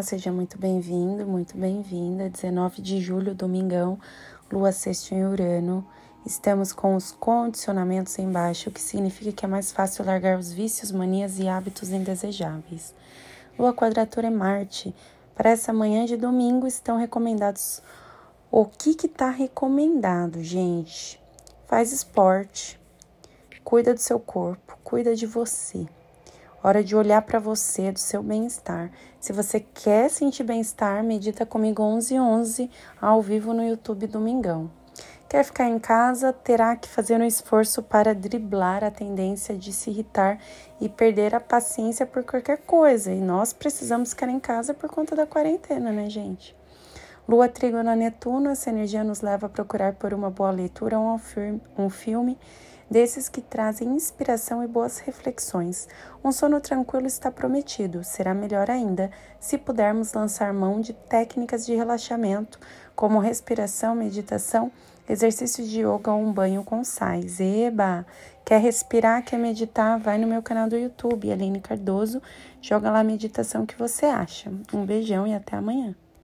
Olá, seja muito bem-vindo, muito bem-vinda. 19 de julho, domingão, lua sexta em Urano. Estamos com os condicionamentos embaixo, o que significa que é mais fácil largar os vícios, manias e hábitos indesejáveis. Lua quadratura é Marte. Para essa manhã de domingo estão recomendados. O que que tá recomendado, gente? Faz esporte, cuida do seu corpo, cuida de você. Hora de olhar para você, do seu bem-estar. Se você quer sentir bem-estar, medita comigo 11 11 ao vivo no YouTube Domingão. Quer ficar em casa, terá que fazer um esforço para driblar a tendência de se irritar e perder a paciência por qualquer coisa. E nós precisamos ficar em casa por conta da quarentena, né, gente? Lua Trígono Netuno, essa energia nos leva a procurar por uma boa leitura ou um filme desses que trazem inspiração e boas reflexões. Um sono tranquilo está prometido. Será melhor ainda se pudermos lançar mão de técnicas de relaxamento, como respiração, meditação, exercícios de yoga ou um banho com sais. Eba! Quer respirar, quer meditar? Vai no meu canal do YouTube, Aline Cardoso. Joga lá a meditação que você acha. Um beijão e até amanhã.